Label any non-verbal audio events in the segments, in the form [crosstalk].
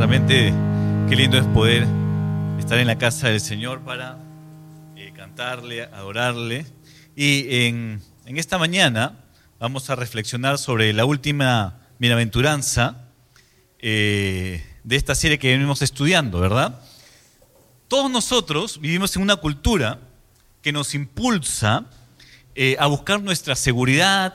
Realmente qué lindo es poder estar en la casa del Señor para eh, cantarle, adorarle. Y en, en, esta mañana vamos a reflexionar sobre la última bienaventuranza eh, de esta serie que venimos estudiando, ¿verdad? Todos nosotros vivimos en una cultura que nos impulsa eh, a buscar nuestra seguridad,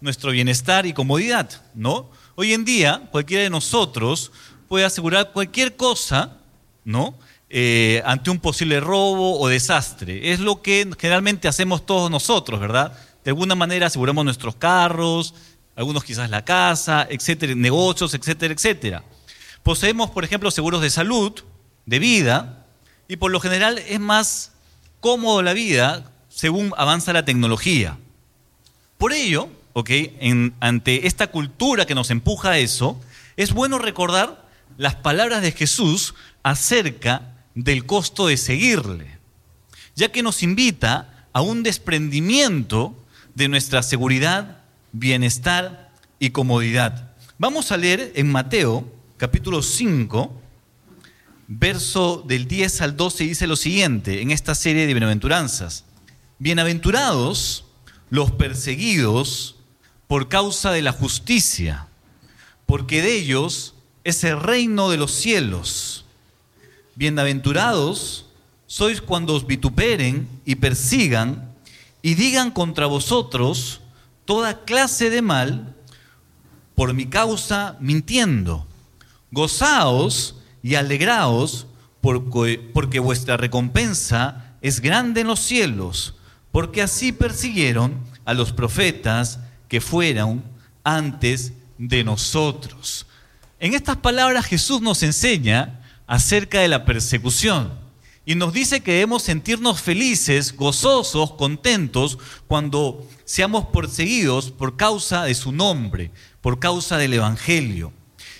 nuestro bienestar y comodidad, ¿no? Hoy en día, cualquiera de nosotros puede asegurar cualquier cosa, ¿no? Eh, ante un posible robo o desastre. Es lo que generalmente hacemos todos nosotros, ¿verdad? De alguna manera aseguramos nuestros carros, algunos quizás la casa, etcétera, negocios, etcétera, etcétera. Poseemos, por ejemplo, seguros de salud, de vida, y por lo general es más cómodo la vida según avanza la tecnología. Por ello, en, ante esta cultura que nos empuja a eso, es bueno recordar las palabras de Jesús acerca del costo de seguirle, ya que nos invita a un desprendimiento de nuestra seguridad, bienestar y comodidad. Vamos a leer en Mateo capítulo 5, verso del 10 al 12, dice lo siguiente, en esta serie de bienaventuranzas. Bienaventurados los perseguidos por causa de la justicia, porque de ellos es el reino de los cielos. Bienaventurados sois cuando os vituperen y persigan y digan contra vosotros toda clase de mal por mi causa mintiendo. Gozaos y alegraos porque, porque vuestra recompensa es grande en los cielos, porque así persiguieron a los profetas que fueron antes de nosotros. En estas palabras Jesús nos enseña acerca de la persecución y nos dice que debemos sentirnos felices, gozosos, contentos cuando seamos perseguidos por causa de su nombre, por causa del Evangelio.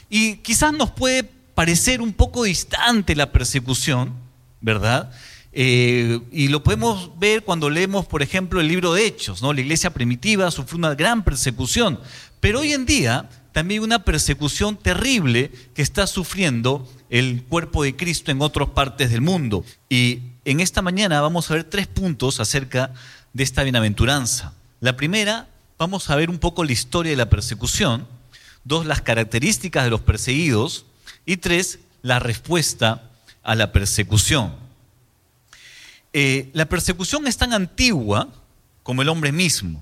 Y quizás nos puede parecer un poco distante la persecución, ¿verdad? Eh, y lo podemos ver cuando leemos, por ejemplo, el libro de Hechos, ¿no? La iglesia primitiva sufrió una gran persecución, pero hoy en día también una persecución terrible que está sufriendo el cuerpo de Cristo en otras partes del mundo. Y en esta mañana vamos a ver tres puntos acerca de esta bienaventuranza. La primera, vamos a ver un poco la historia de la persecución. Dos, las características de los perseguidos. Y tres, la respuesta a la persecución. Eh, la persecución es tan antigua como el hombre mismo.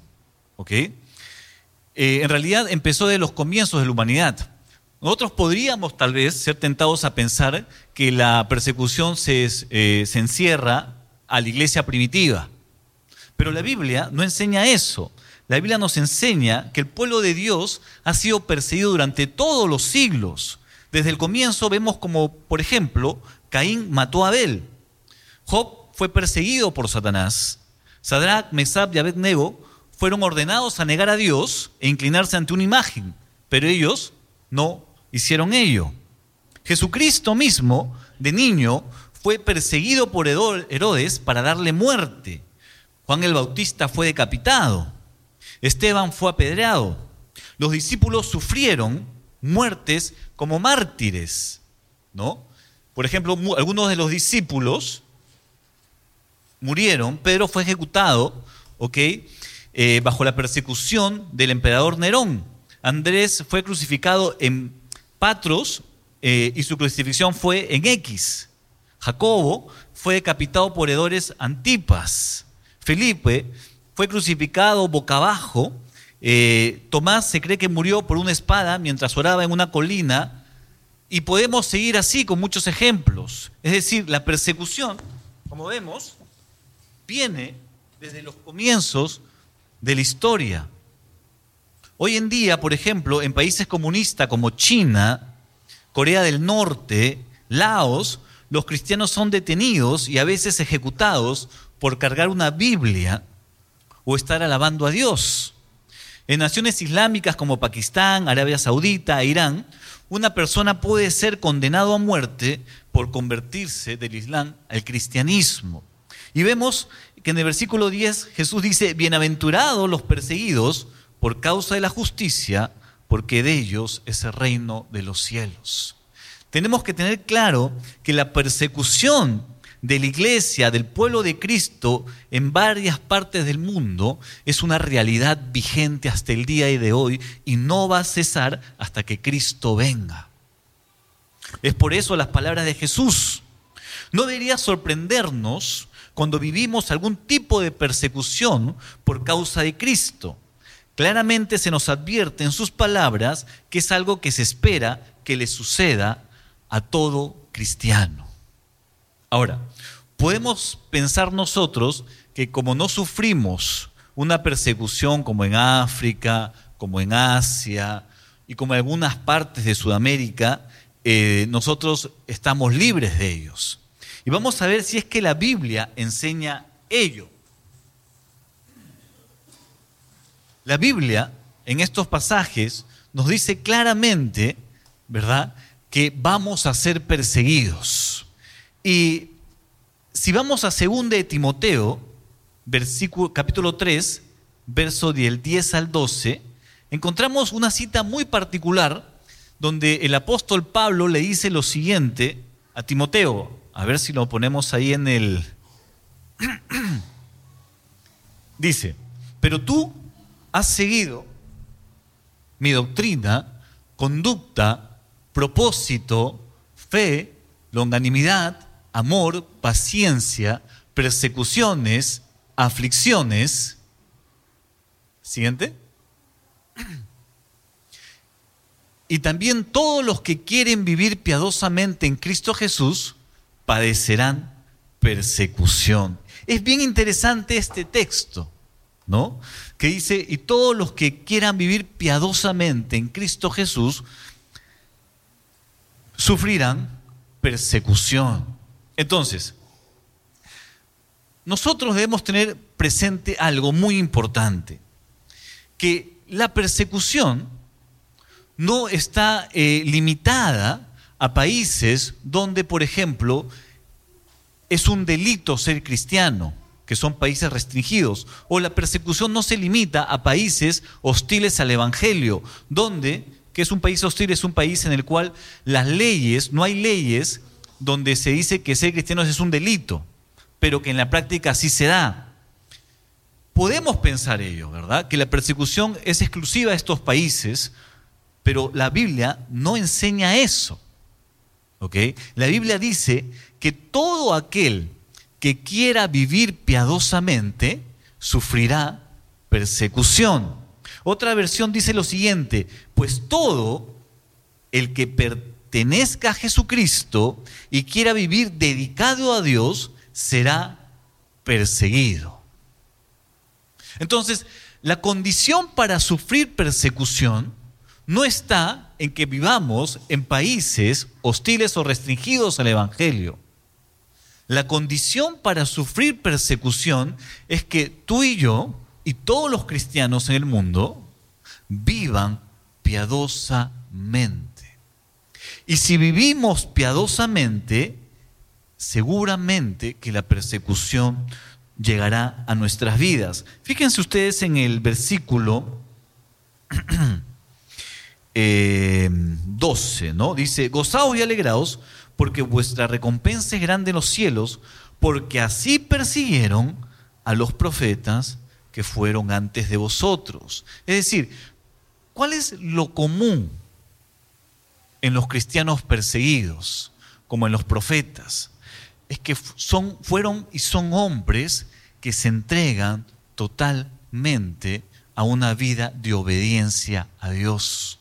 ¿ok?, eh, en realidad empezó de los comienzos de la humanidad. Nosotros podríamos tal vez ser tentados a pensar que la persecución se, eh, se encierra a la iglesia primitiva. Pero la Biblia no enseña eso. La Biblia nos enseña que el pueblo de Dios ha sido perseguido durante todos los siglos. Desde el comienzo vemos como, por ejemplo, Caín mató a Abel. Job fue perseguido por Satanás. Sadrach, Mesab y Abednego fueron ordenados a negar a Dios e inclinarse ante una imagen, pero ellos no hicieron ello. Jesucristo mismo, de niño, fue perseguido por Herodes para darle muerte. Juan el Bautista fue decapitado. Esteban fue apedreado. Los discípulos sufrieron muertes como mártires, ¿no? Por ejemplo, algunos de los discípulos murieron, Pedro fue ejecutado. Eh, bajo la persecución del emperador Nerón. Andrés fue crucificado en Patros eh, y su crucifixión fue en X. Jacobo fue decapitado por Hedores Antipas. Felipe fue crucificado boca abajo. Eh, Tomás se cree que murió por una espada mientras oraba en una colina. Y podemos seguir así con muchos ejemplos. Es decir, la persecución, como vemos, viene desde los comienzos de la historia. Hoy en día, por ejemplo, en países comunistas como China, Corea del Norte, Laos, los cristianos son detenidos y a veces ejecutados por cargar una Biblia o estar alabando a Dios. En naciones islámicas como Pakistán, Arabia Saudita e Irán, una persona puede ser condenado a muerte por convertirse del Islam al cristianismo. Y vemos que en el versículo 10 Jesús dice, bienaventurados los perseguidos por causa de la justicia, porque de ellos es el reino de los cielos. tenemos que tener claro que la persecución de la iglesia, del pueblo de Cristo en varias partes del mundo es una realidad vigente hasta el día de hoy y no va a cesar hasta que Cristo venga. Es por eso las palabras de Jesús. No debería sorprendernos cuando vivimos algún tipo de persecución por causa de Cristo. Claramente se nos advierte en sus palabras que es algo que se espera que le suceda a todo cristiano. Ahora, podemos pensar nosotros que como no sufrimos una persecución como en África, como en Asia y como en algunas partes de Sudamérica, eh, nosotros estamos libres de ellos. Y vamos a ver si es que la Biblia enseña ello. La Biblia en estos pasajes nos dice claramente, ¿verdad?, que vamos a ser perseguidos. Y si vamos a 2 de Timoteo, versículo, capítulo 3, verso del 10 al 12, encontramos una cita muy particular donde el apóstol Pablo le dice lo siguiente a Timoteo. A ver si lo ponemos ahí en el... [clears throat] dice, pero tú has seguido mi doctrina, conducta, propósito, fe, longanimidad, amor, paciencia, persecuciones, aflicciones. Siguiente. [clears throat] Y también todos los que quieren vivir piadosamente en Cristo Jesús padecerán persecución. Es bien interesante este texto, ¿no? Que dice, y todos los que quieran vivir piadosamente en Cristo Jesús sufrirán persecución. Entonces, nosotros debemos tener presente algo muy importante, que la persecución no está eh, limitada a países donde, por ejemplo, es un delito ser cristiano, que son países restringidos, o la persecución no se limita a países hostiles al Evangelio, donde que es un país hostil, es un país en el cual las leyes, no hay leyes donde se dice que ser cristiano es un delito, pero que en la práctica sí se da. Podemos pensar ello, ¿verdad? Que la persecución es exclusiva de estos países, pero la Biblia no enseña eso. La Biblia dice que todo aquel que quiera vivir piadosamente sufrirá persecución. Otra versión dice lo siguiente, pues todo el que pertenezca a Jesucristo y quiera vivir dedicado a Dios será perseguido. Entonces, la condición para sufrir persecución no está en que vivamos en países hostiles o restringidos al Evangelio. La condición para sufrir persecución es que tú y yo y todos los cristianos en el mundo vivan piadosamente. Y si vivimos piadosamente, seguramente que la persecución llegará a nuestras vidas. Fíjense ustedes en el versículo [clears throat] 12, eh, ¿no? Dice, gozaos y alegraos porque vuestra recompensa es grande en los cielos, porque así persiguieron a los profetas que fueron antes de vosotros. Es decir, ¿cuál es lo común en los cristianos perseguidos, como en los profetas? Es que son, fueron y son hombres que se entregan totalmente a una vida de obediencia a Dios.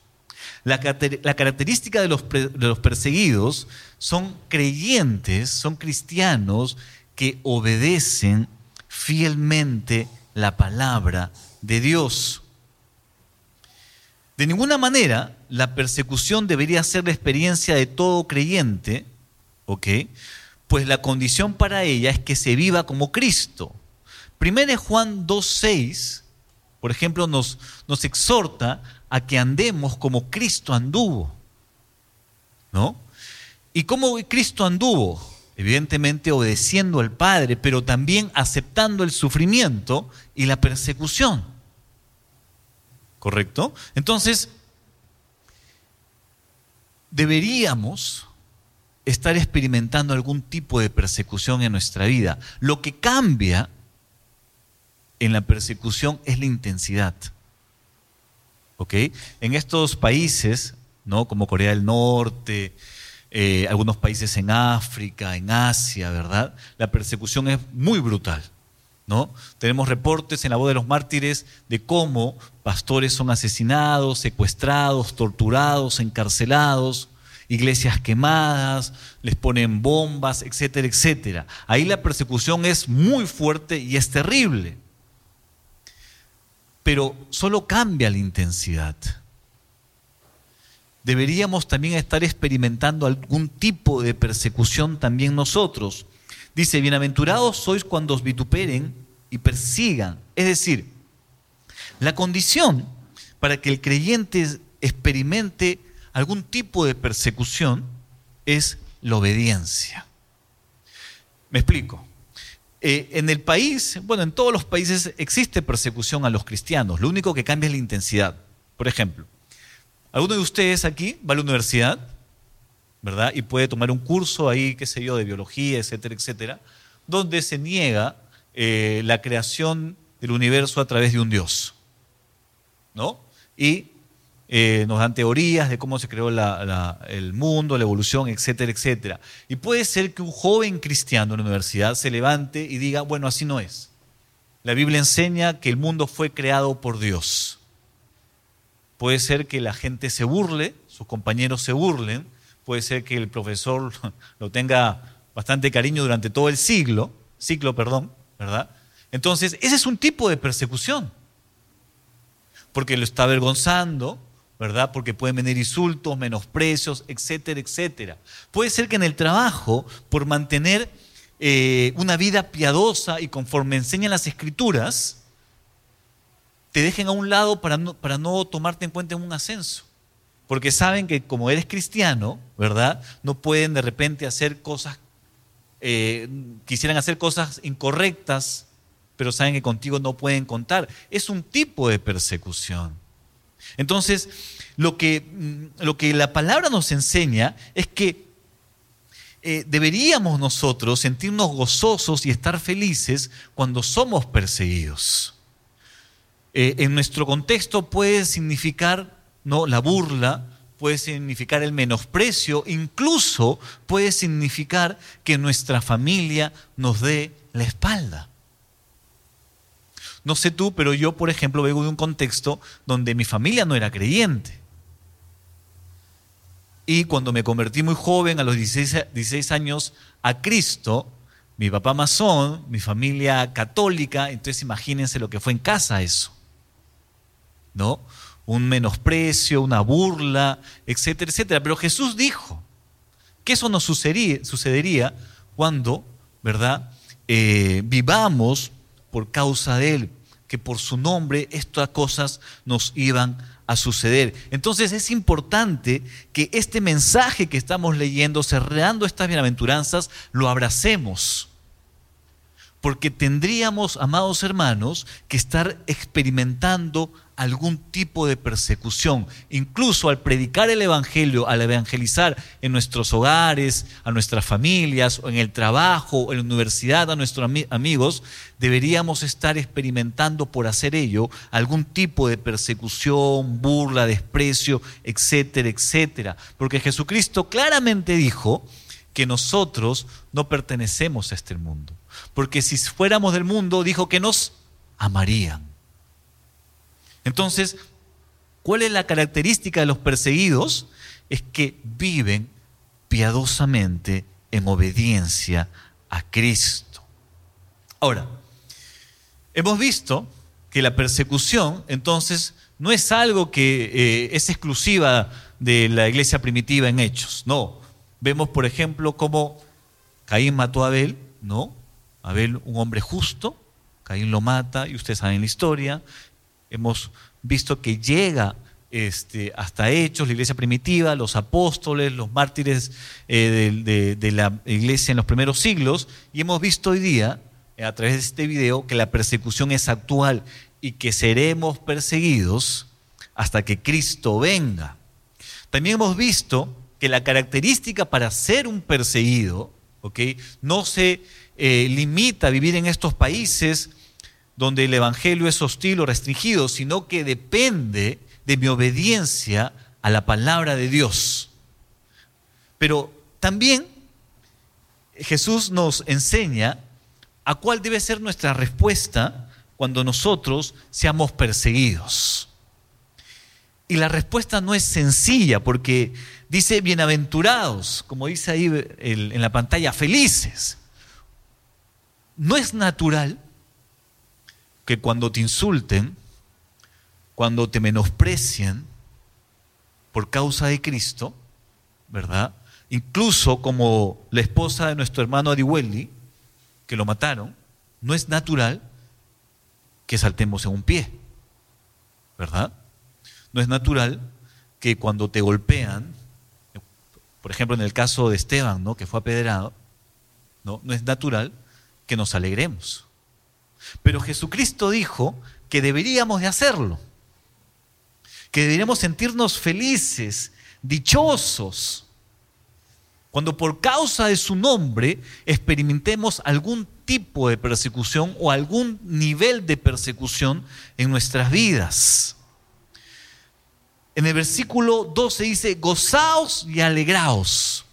La, característica de los, de los perseguidos son creyentes, son cristianos que obedecen fielmente la palabra de Dios. De ninguna manera la persecución debería ser la experiencia de todo creyente, ¿ok? Pues la condición para ella es que se viva como Cristo. Primero Juan 2.6, por ejemplo, nos, nos exhorta a que andemos como Cristo anduvo. ¿No? ¿Y cómo Cristo anduvo? evidentemente obedeciendo al Padre, pero también aceptando el sufrimiento y la persecución. ¿Correcto? Entonces, deberíamos estar experimentando algún tipo de persecución en nuestra vida. Lo que cambia en la persecución es la intensidad. En estos países, ¿no? como Corea del Norte, eh, algunos países en África, en Asia, ¿verdad? La persecución es muy brutal. ¿No? Tenemos reportes en la voz de los mártires de cómo pastores son asesinados, secuestrados, torturados, encarcelados, iglesias quemadas, les ponen bombas, etcétera, etcétera. Ahí la persecución es muy fuerte y es terrible. Pero solo cambia la intensidad. Deberíamos también estar experimentando algún tipo de persecución también nosotros. Dice, bienaventurados sois cuando os vituperen y persigan. Es decir, la condición para que el creyente experimente algún tipo de persecución es la obediencia. Me explico. Eh, en el país, bueno, en todos los países existe persecución a los cristianos. Lo único que cambia es la intensidad. Por ejemplo, alguno de ustedes aquí va a la universidad, ¿verdad? Y puede tomar un curso ahí, qué sé yo, de biología, etcétera, etcétera, donde se niega eh, la creación del universo a través de un Dios. ¿No? Y eh, nos dan teorías de cómo se creó el mundo, la evolución, etcétera, etcétera. Y puede ser que un joven cristiano en la universidad se levante y diga, bueno, así no es. La Biblia enseña que el mundo fue creado por Dios. Puede ser que la gente se burle, sus compañeros se burlen, puede ser que el profesor [laughs] lo tenga bastante cariño durante todo el siglo, ciclo, perdón, ¿verdad? Entonces, ese es un tipo de persecución, porque lo está avergonzando, ¿verdad? Porque pueden venir insultos, menosprecios, etcétera, etcétera. Puede ser que en el trabajo, por mantener eh, una vida piadosa y conforme enseñan las escrituras, te dejen a un lado para no, tomarte en cuenta en un ascenso. Porque saben que como eres cristiano, ¿verdad? No pueden de repente hacer cosas, eh, quisieran hacer cosas incorrectas, pero saben que contigo no pueden contar. Es un tipo de persecución. Entonces, lo que, mm, lo que la palabra nos enseña es que eh, deberíamos nosotros sentirnos gozosos y estar felices cuando somos perseguidos. Eh, en nuestro contexto puede significar ¿no? la burla, puede significar el menosprecio, incluso puede significar que nuestra familia nos dé la espalda. No sé tú, pero yo, por ejemplo, vengo de un contexto donde mi familia no era creyente. Y cuando me convertí muy joven, a los 16, años, a Cristo, mi papá masón, mi familia católica, entonces imagínense lo que fue en casa eso. ¿No? Un menosprecio, una burla, etcétera, etcétera. Pero Jesús dijo que eso nos sucedería, sucedería cuando, ¿verdad? Eh, vivamos por causa de Él, que por su nombre estas cosas nos iban a suceder. Entonces es importante que este mensaje que estamos leyendo, cerrando estas bienaventuranzas, lo abracemos porque tendríamos, amados hermanos, que estar experimentando algún tipo de persecución. Incluso al predicar el Evangelio, al evangelizar en nuestros hogares, a nuestras familias, o en el trabajo, en la universidad, a nuestros amigos, deberíamos estar experimentando por hacer ello algún tipo de persecución, burla, desprecio, etcétera, etcétera. Porque Jesucristo claramente dijo que nosotros no pertenecemos a este mundo porque si fuéramos del mundo, dijo que nos amarían. Entonces, ¿cuál es la característica de los perseguidos? Es que viven piadosamente en obediencia a Cristo. Ahora, hemos visto que la persecución, entonces, no es algo que eh, es exclusiva de la iglesia primitiva en hechos, no. Vemos, por ejemplo, cómo Caín mató a Abel, ¿no? Abel, un hombre justo, Caín lo mata y ustedes saben la historia. Hemos visto que llega este, hasta Hechos, la iglesia primitiva, los apóstoles, los mártires eh, de, la iglesia en los primeros siglos, y hemos visto hoy día, eh, a través de este video, que la persecución es actual y que seremos perseguidos hasta que Cristo venga. También hemos visto que la característica para ser un perseguido, ¿ok? No se eh, limita a vivir en estos países donde el Evangelio es hostil o restringido, sino que depende de mi obediencia a la palabra de Dios. Pero también Jesús nos enseña a cuál debe ser nuestra respuesta cuando nosotros seamos perseguidos. Y la respuesta no es sencilla porque dice bienaventurados, como dice ahí en la pantalla, felices. No es natural que cuando te insulten, cuando te menosprecien por causa de Cristo, ¿verdad? Incluso como la esposa de nuestro hermano Adiwelli, que lo mataron, no es natural que saltemos en un pie, ¿verdad? No es natural que cuando te golpean, por ejemplo en el caso de Esteban, ¿no? que fue apedreado, ¿no? no es natural que nos alegremos. Pero Jesucristo dijo que deberíamos de hacerlo, que deberíamos sentirnos felices, dichosos, cuando por causa de su nombre experimentemos algún tipo de persecución o algún nivel de persecución en nuestras vidas. En el versículo 12 dice, gozaos y alegraos.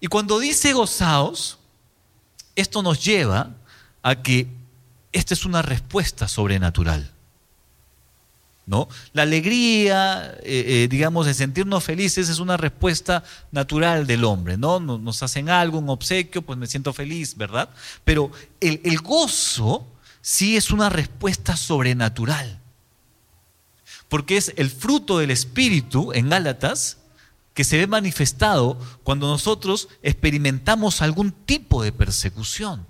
Y cuando dice gozaos, esto nos lleva a que esta es una respuesta sobrenatural. ¿No? La alegría, eh, eh, digamos, de sentirnos felices es una respuesta natural del hombre, ¿no? Nos hacen algo, un obsequio, pues me siento feliz, ¿verdad? Pero el, el gozo sí es una respuesta sobrenatural porque es el fruto del Espíritu en Gálatas que se ve manifestado cuando nosotros experimentamos algún tipo de persecución.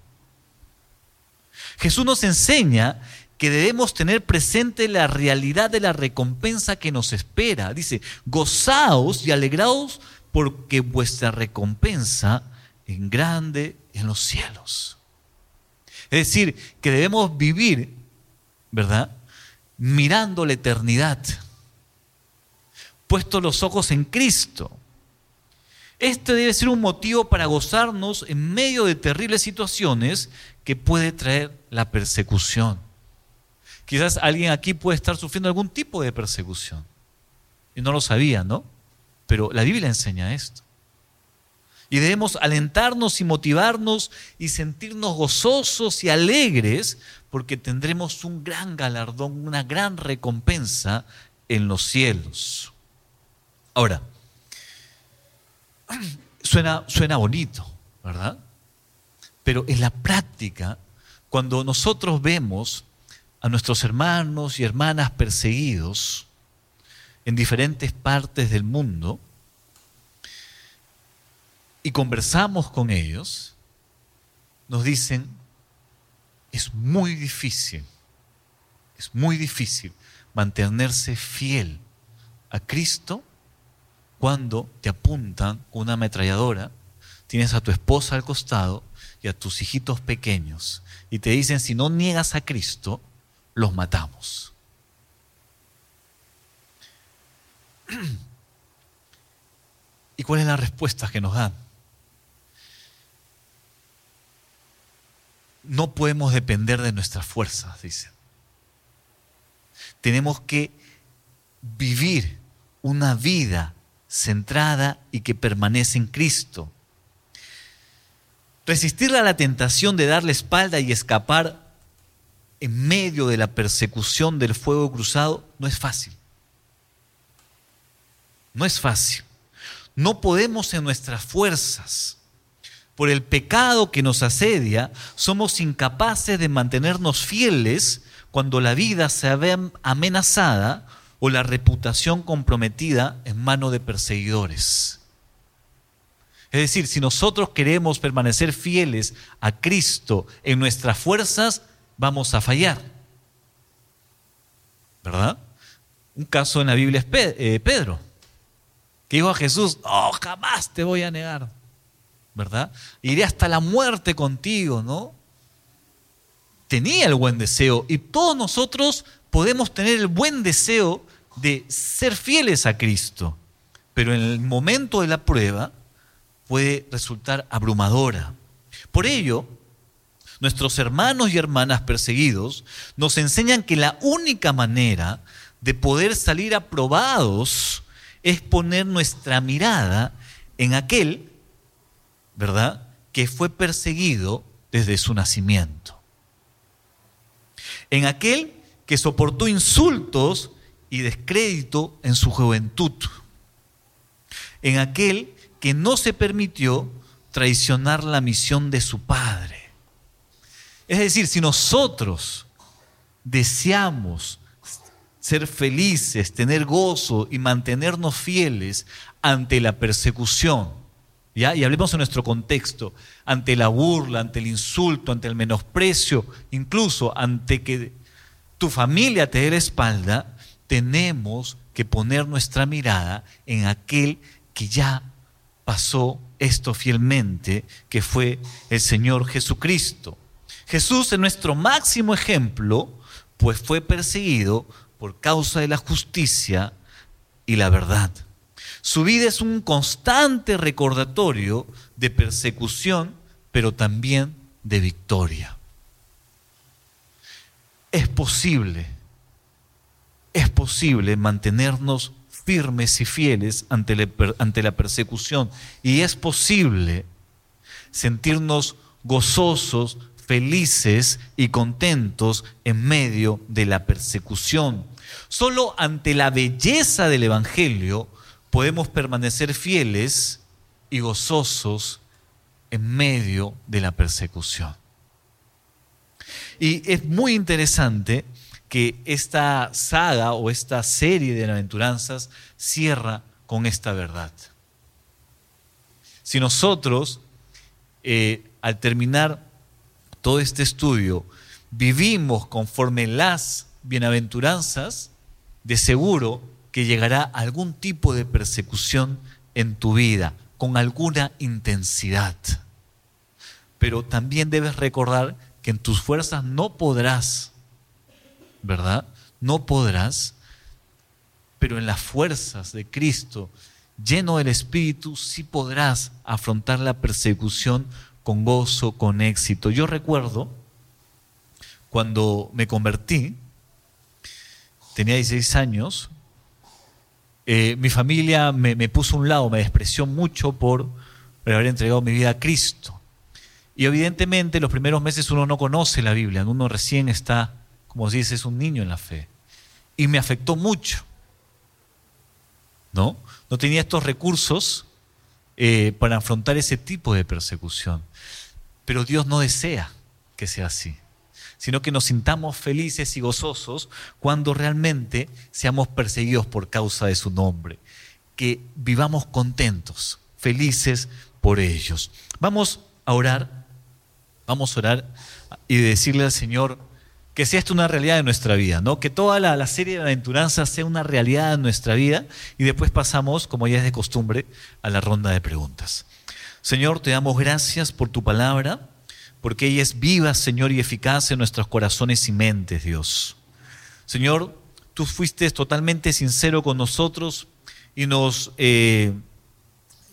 Jesús nos enseña que debemos tener presente la realidad de la recompensa que nos espera. Dice, gozaos y alegraos porque vuestra recompensa es grande en los cielos. Es decir, que debemos vivir, ¿verdad? Mirando la eternidad, puesto los ojos en Cristo. Este debe ser un motivo para gozarnos en medio de terribles situaciones que puede traer la persecución. Quizás alguien aquí puede estar sufriendo algún tipo de persecución. Y no lo sabía, ¿no? Pero la Biblia enseña esto. Y debemos alentarnos y motivarnos y sentirnos gozosos y alegres porque tendremos un gran galardón, una gran recompensa en los cielos. Ahora, [clears throat] suena, suena bonito, ¿verdad? Pero en la práctica, cuando nosotros vemos a nuestros hermanos y hermanas perseguidos en diferentes partes del mundo, y conversamos con ellos, nos dicen, es muy difícil, es muy difícil mantenerse fiel a Cristo cuando te apuntan una ametralladora, tienes a tu esposa al costado y a tus hijitos pequeños y te dicen, si no niegas a Cristo, los matamos. [clears throat] ¿Y cuál es la respuesta que nos dan? No podemos depender de nuestras fuerzas, dice. Tenemos que vivir una vida centrada y que permanece en Cristo. Resistir a la tentación de darle espalda y escapar en medio de la persecución del fuego cruzado no es fácil. No es fácil. No podemos en nuestras fuerzas por el pecado que nos asedia, somos incapaces de mantenernos fieles cuando la vida se ve amenazada o la reputación comprometida en manos de perseguidores. Es decir, si nosotros queremos permanecer fieles a Cristo en nuestras fuerzas, vamos a fallar. ¿Verdad? Un caso en la Biblia es eh, Pedro, que dijo a Jesús, oh, jamás te voy a negar. ¿Verdad? Iré hasta la muerte contigo, ¿no? Tenía el buen deseo y todos nosotros podemos tener el buen deseo de ser fieles a Cristo, pero en el momento de la prueba puede resultar abrumadora. Por ello, nuestros hermanos y hermanas perseguidos nos enseñan que la única manera de poder salir aprobados es poner nuestra mirada en aquel, ¿verdad?, que fue perseguido desde su nacimiento. En aquel que soportó insultos y descrédito en su juventud. En aquel que no se permitió traicionar la misión de su Padre. Es decir, si nosotros deseamos ser felices, tener gozo y mantenernos fieles ante la persecución, y hablemos en nuestro contexto, ante la burla, ante el insulto, ante el menosprecio, incluso ante que tu familia te dé la espalda, tenemos que poner nuestra mirada en aquel que ya pasó esto fielmente, que fue el Señor Jesucristo. Jesús es nuestro máximo ejemplo, pues fue perseguido por causa de la justicia y la verdad. Su vida es un constante recordatorio de persecución, pero también de victoria. Es posible, es posible mantenernos firmes y fieles ante la, persecución y es posible sentirnos gozosos, felices y contentos en medio de la persecución. Solo ante la belleza del Evangelio podemos permanecer fieles y gozosos en medio de la persecución. Y es muy interesante que esta saga o esta serie de aventuranzas cierra con esta verdad. Si nosotros, eh, al terminar todo este estudio vivimos conforme las bienaventuranzas, de seguro que llegará algún tipo de persecución en tu vida, con alguna intensidad. Pero también debes recordar que en tus fuerzas no podrás, ¿verdad? No podrás, pero en las fuerzas de Cristo, lleno del Espíritu, sí podrás afrontar la persecución con gozo, con éxito. Yo recuerdo cuando me convertí, tenía 16 años, eh, mi familia me, puso a un lado, me despreció mucho por haber entregado mi vida a Cristo. Y evidentemente los primeros meses uno no conoce la Biblia, uno recién está, como se dice, un niño en la fe. Y me afectó mucho. ¿No? No tenía estos recursos eh, para afrontar ese tipo de persecución. Pero Dios no desea que sea así, sino que nos sintamos felices y gozosos cuando realmente seamos perseguidos por causa de su nombre, que vivamos contentos, felices por ellos. Vamos a orar, vamos a orar y decirle al Señor, que sea esto una realidad de nuestra vida, ¿no? Que toda la, serie de aventuranzas sea una realidad en nuestra vida y después pasamos, como ya es de costumbre, a la ronda de preguntas. Señor, te damos gracias por tu palabra, porque ella es viva, Señor, y eficaz en nuestros corazones y mentes, Dios. Señor, tú fuiste totalmente sincero con nosotros y nos eh,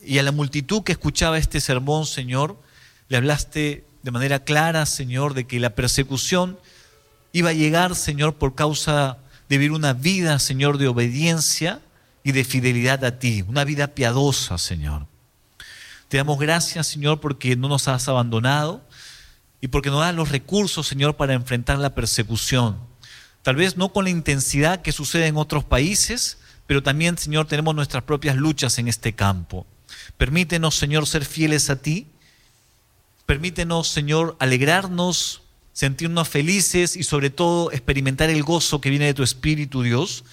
y a la multitud que escuchaba este sermón, Señor, le hablaste de manera clara, Señor, de que la persecución iba a llegar, Señor, por causa de vivir una vida, Señor, de obediencia y de fidelidad a ti, una vida piadosa, Señor. Te damos gracias, Señor, porque no nos has abandonado y porque nos das los recursos, Señor, para enfrentar la persecución. Tal vez no con la intensidad que sucede en otros países, pero también, Señor, tenemos nuestras propias luchas en este campo. Permítenos, Señor, ser fieles a ti. Permítenos, Señor, alegrarnos sentirnos felices y sobre todo experimentar el gozo que viene de tu Espíritu, Dios,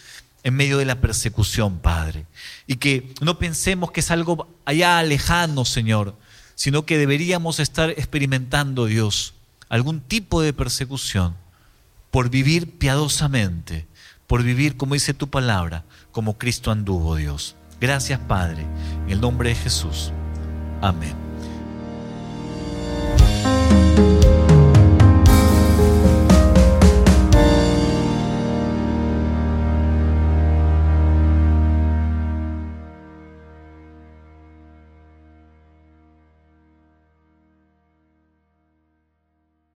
en medio de la persecución, Padre. Y que no pensemos que es algo allá lejano, Señor, sino que deberíamos estar experimentando, Dios, algún tipo de persecución por vivir piadosamente, por vivir, como dice tu palabra, como Cristo anduvo, Dios. Gracias, Padre, en el nombre de Jesús. Amén.